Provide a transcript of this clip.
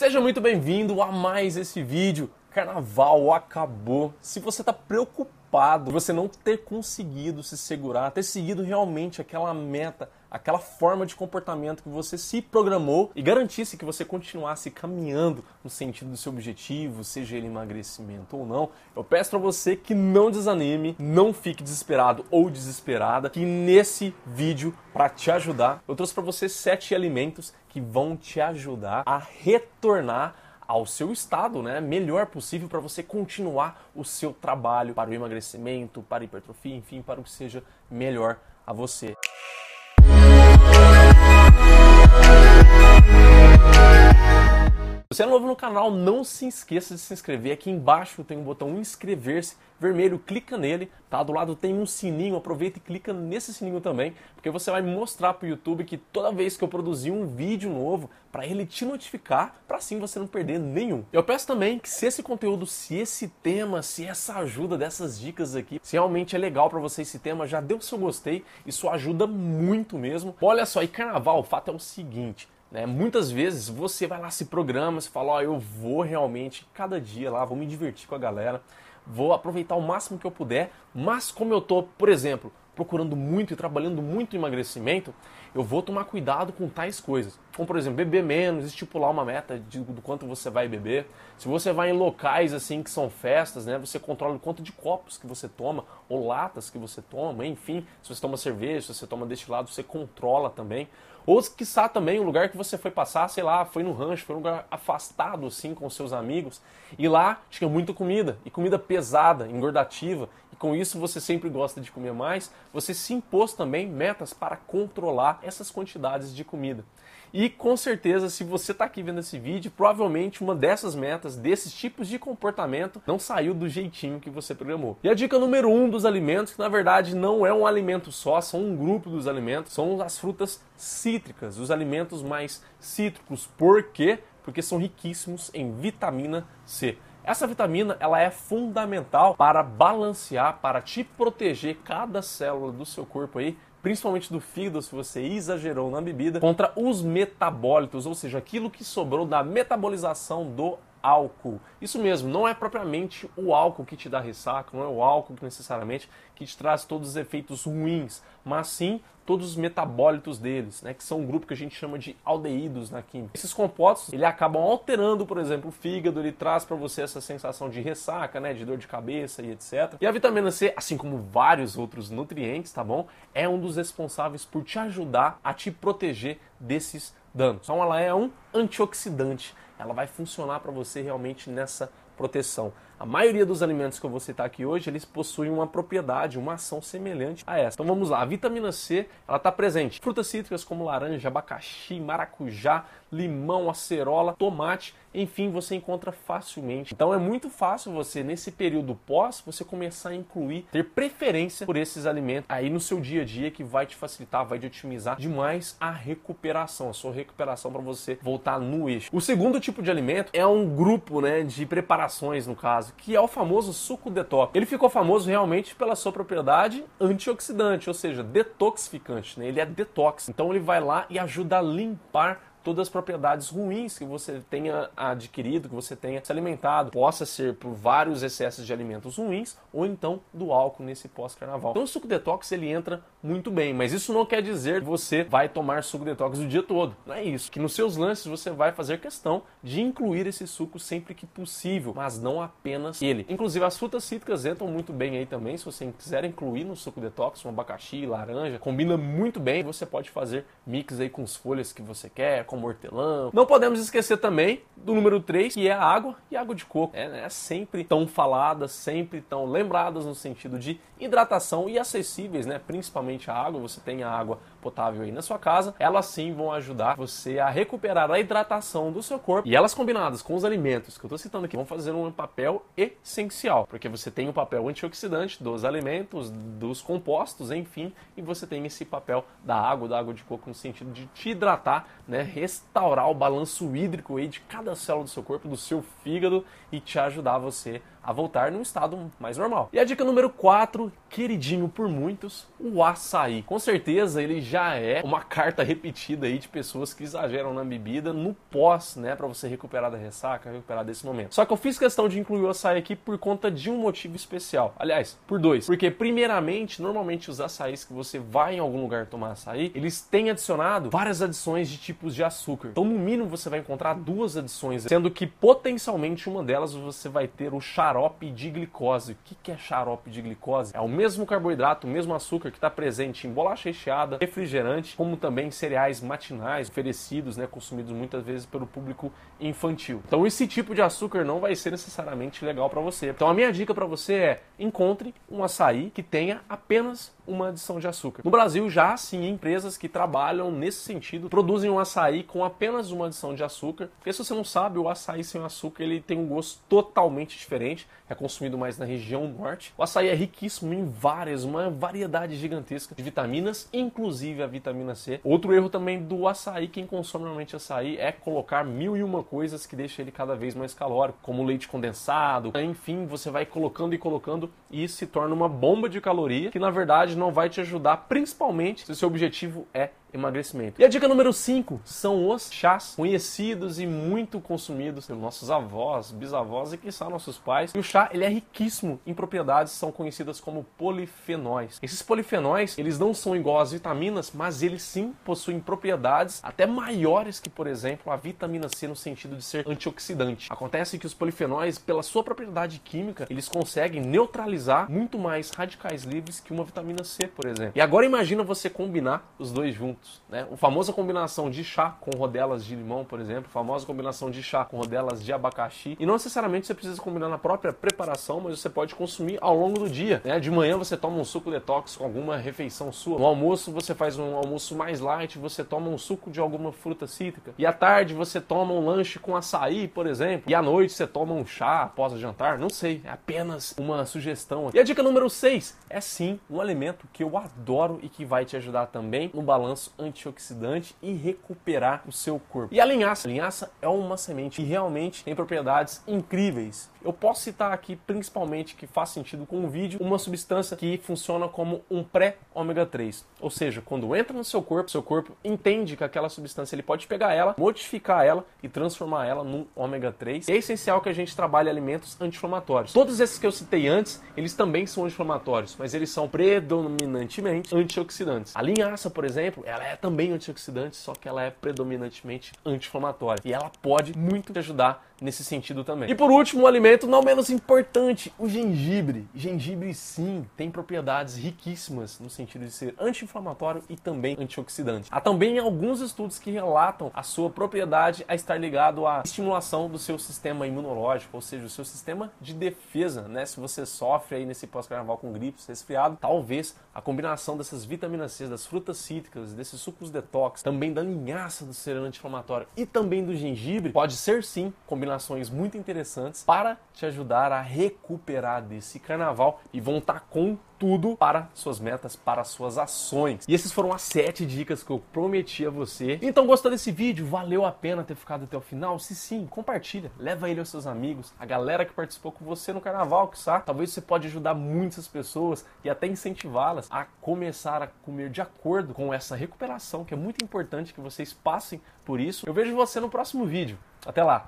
Seja muito bem-vindo a mais esse vídeo. Carnaval acabou. Se você está preocupado você não ter conseguido se segurar, ter seguido realmente aquela meta, aquela forma de comportamento que você se programou e garantisse que você continuasse caminhando no sentido do seu objetivo, seja ele emagrecimento ou não, eu peço para você que não desanime, não fique desesperado ou desesperada, que nesse vídeo para te ajudar, eu trouxe para você sete alimentos que vão te ajudar a retornar ao seu estado né, melhor possível para você continuar o seu trabalho para o emagrecimento, para a hipertrofia, enfim, para o que seja melhor a você. Você é novo no canal, não se esqueça de se inscrever. Aqui embaixo tem um botão inscrever-se vermelho, clica nele, tá? Do lado tem um sininho, aproveita e clica nesse sininho também, porque você vai mostrar pro YouTube que toda vez que eu produzir um vídeo novo, para ele te notificar, para assim você não perder nenhum. Eu peço também que se esse conteúdo, se esse tema, se essa ajuda dessas dicas aqui, se realmente é legal para você esse tema, já deu o seu gostei, isso ajuda muito mesmo. Olha só, e carnaval, o fato é o seguinte, né? Muitas vezes você vai lá, se programa, se fala, ó, oh, eu vou realmente cada dia lá, vou me divertir com a galera, vou aproveitar o máximo que eu puder, mas como eu tô, por exemplo, procurando muito e trabalhando muito em emagrecimento, eu vou tomar cuidado com tais coisas. Como, por exemplo, beber menos, estipular uma meta de, do quanto você vai beber. Se você vai em locais assim que são festas, né, você controla o quanto de copos que você toma, ou latas que você toma, enfim. Se você toma cerveja, se você toma destilado, você controla também. Ou, quiçá, também o lugar que você foi passar, sei lá, foi no rancho, foi um lugar afastado, assim, com seus amigos. E lá tinha muita comida, e comida pesada, engordativa. Com isso você sempre gosta de comer mais. Você se impôs também metas para controlar essas quantidades de comida. E com certeza, se você está aqui vendo esse vídeo, provavelmente uma dessas metas, desses tipos de comportamento, não saiu do jeitinho que você programou. E a dica número um dos alimentos, que na verdade não é um alimento só, são um grupo dos alimentos, são as frutas cítricas, os alimentos mais cítricos. Por quê? Porque são riquíssimos em vitamina C. Essa vitamina ela é fundamental para balancear, para te proteger cada célula do seu corpo aí principalmente do fígado, se você exagerou na bebida, contra os metabólitos, ou seja, aquilo que sobrou da metabolização do álcool. Isso mesmo, não é propriamente o álcool que te dá ressaca, não é o álcool que necessariamente que te traz todos os efeitos ruins, mas sim todos os metabólitos deles, né, que são um grupo que a gente chama de aldeídos na química. Esses compostos, ele acabam alterando, por exemplo, o fígado, ele traz para você essa sensação de ressaca, né, de dor de cabeça e etc. E a vitamina C, assim como vários outros nutrientes, tá bom? É um dos responsáveis por te ajudar a te proteger desses danos. Então ela é um antioxidante ela vai funcionar para você realmente nessa proteção. A maioria dos alimentos que eu vou citar aqui hoje, eles possuem uma propriedade, uma ação semelhante a essa. Então vamos lá, a vitamina C, ela está presente. Frutas cítricas como laranja, abacaxi, maracujá, limão, acerola, tomate, enfim, você encontra facilmente. Então é muito fácil você, nesse período pós, você começar a incluir, ter preferência por esses alimentos aí no seu dia a dia que vai te facilitar, vai te otimizar demais a recuperação, a sua recuperação para você voltar no eixo. O segundo tipo de alimento é um grupo né, de preparações, no caso que é o famoso suco detox. Ele ficou famoso realmente pela sua propriedade antioxidante, ou seja, detoxificante. Né? Ele é detox. Então ele vai lá e ajuda a limpar todas as propriedades ruins que você tenha adquirido, que você tenha se alimentado, possa ser por vários excessos de alimentos ruins ou então do álcool nesse pós-carnaval. Então o suco detox ele entra muito bem, mas isso não quer dizer que você vai tomar suco detox o dia todo. Não é isso. Que nos seus lances você vai fazer questão de incluir esse suco sempre que possível, mas não apenas ele. Inclusive as frutas cítricas entram muito bem aí também, se você quiser incluir no suco detox, um abacaxi, laranja, combina muito bem. Você pode fazer mix aí com as folhas que você quer, como hortelã. Não podemos esquecer também do número 3, que é a água e água de coco. É né, sempre tão faladas, sempre tão lembradas no sentido de hidratação e acessíveis, né? Principalmente a água, você tem a água potável aí na sua casa, elas sim vão ajudar você a recuperar a hidratação do seu corpo. E elas combinadas com os alimentos que eu estou citando aqui vão fazer um papel essencial, porque você tem o papel antioxidante dos alimentos, dos compostos, enfim, e você tem esse papel da água, da água de coco no sentido de te hidratar, né, restaurar o balanço hídrico aí de cada célula do seu corpo, do seu fígado e te ajudar você a voltar num estado mais normal. E a dica número 4, queridinho por muitos, o açaí. Com certeza ele já é uma carta repetida aí de pessoas que exageram na bebida no pós, né, para você recuperar da ressaca, recuperar desse momento. Só que eu fiz questão de incluir o açaí aqui por conta de um motivo especial. Aliás, por dois. Porque primeiramente, normalmente os açaís que você vai em algum lugar tomar açaí, eles têm adicionado várias adições de tipos de açúcar. Então, no mínimo você vai encontrar duas adições, sendo que potencialmente uma delas você vai ter o xarope xarope de glicose. O que é xarope de glicose? É o mesmo carboidrato, o mesmo açúcar que está presente em bolacha recheada, refrigerante, como também cereais matinais oferecidos, né, consumidos muitas vezes pelo público infantil. Então esse tipo de açúcar não vai ser necessariamente legal para você. Então a minha dica para você é encontre um açaí que tenha apenas uma adição de açúcar. No Brasil já sim empresas que trabalham nesse sentido produzem um açaí com apenas uma adição de açúcar. Porque se você não sabe, o açaí sem açúcar ele tem um gosto totalmente diferente. É consumido mais na região norte. O açaí é riquíssimo em várias, uma variedade gigantesca de vitaminas, inclusive a vitamina C. Outro erro também do açaí, quem consome normalmente açaí, é colocar mil e uma coisas que deixam ele cada vez mais calórico, como leite condensado. Enfim, você vai colocando e colocando e isso se torna uma bomba de caloria que na verdade não vai te ajudar, principalmente se o seu objetivo é emagrecimento. E a dica número 5 são os chás conhecidos e muito consumidos pelos nossos avós, bisavós e que são nossos pais. E o chá, ele é riquíssimo em propriedades são conhecidas como polifenóis. Esses polifenóis, eles não são igual às vitaminas, mas eles sim possuem propriedades até maiores que, por exemplo, a vitamina C no sentido de ser antioxidante. Acontece que os polifenóis, pela sua propriedade química, eles conseguem neutralizar muito mais radicais livres que uma vitamina C, por exemplo. E agora imagina você combinar os dois juntos Né? A famosa combinação de chá com rodelas de limão, por exemplo, famosa combinação de chá com rodelas de abacaxi. E não necessariamente você precisa combinar na própria preparação, mas você pode consumir ao longo do dia. Né? De manhã você toma um suco detox com alguma refeição sua. No almoço você faz um almoço mais light, você toma um suco de alguma fruta cítrica. E à tarde você toma um lanche com açaí, por exemplo. E à noite você toma um chá após o jantar. Não sei, é apenas uma sugestão. E a dica número 6 é sim um alimento que eu adoro e que vai te ajudar também no balanço antioxidante e recuperar o seu corpo. E a linhaça? A linhaça é uma semente que realmente tem propriedades incríveis. Eu posso citar aqui principalmente que faz sentido com o vídeo, uma substância que funciona como um pré-ômega 3. Ou seja, quando entra no seu corpo, seu corpo entende que aquela substância ele pode pegar ela, modificar ela e transformar ela num ômega 3. E é essencial que a gente trabalhe alimentos anti-inflamatórios. Todos esses que eu citei antes, eles também são anti-inflamatórios, mas eles são predominantemente antioxidantes. A linhaça, por exemplo, ela é também antioxidante, só que ela é predominantemente anti-inflamatória. E ela pode muito te ajudar nesse sentido também. E por último, um alimento não menos importante, o gengibre. Gengibre sim tem propriedades riquíssimas no sentido de ser anti-inflamatório e também antioxidante. Há também alguns estudos que relatam a sua propriedade a estar ligado à estimulação do seu sistema imunológico, ou seja, o seu sistema de defesa, né? Se você sofre aí nesse pós-carnaval com gripe, resfriado, talvez a combinação dessas vitaminas C, das frutas cítricas, desses sucos detox, também da linhaça do ser anti-inflamatório e também do gengibre, pode ser sim combinações muito interessantes para te ajudar a recuperar desse carnaval e vão estar com tudo para suas metas, para suas ações. E essas foram as sete dicas que eu prometi a você. Então, gostou desse vídeo? Valeu a pena ter ficado até o final? Se sim, compartilha, leva ele aos seus amigos, a galera que participou com você no carnaval, que sabe? Talvez você pode ajudar muitas pessoas e até incentivá-las a começar a comer de acordo com essa recuperação, que é muito importante que vocês passem por isso. Eu vejo você no próximo vídeo. Até lá!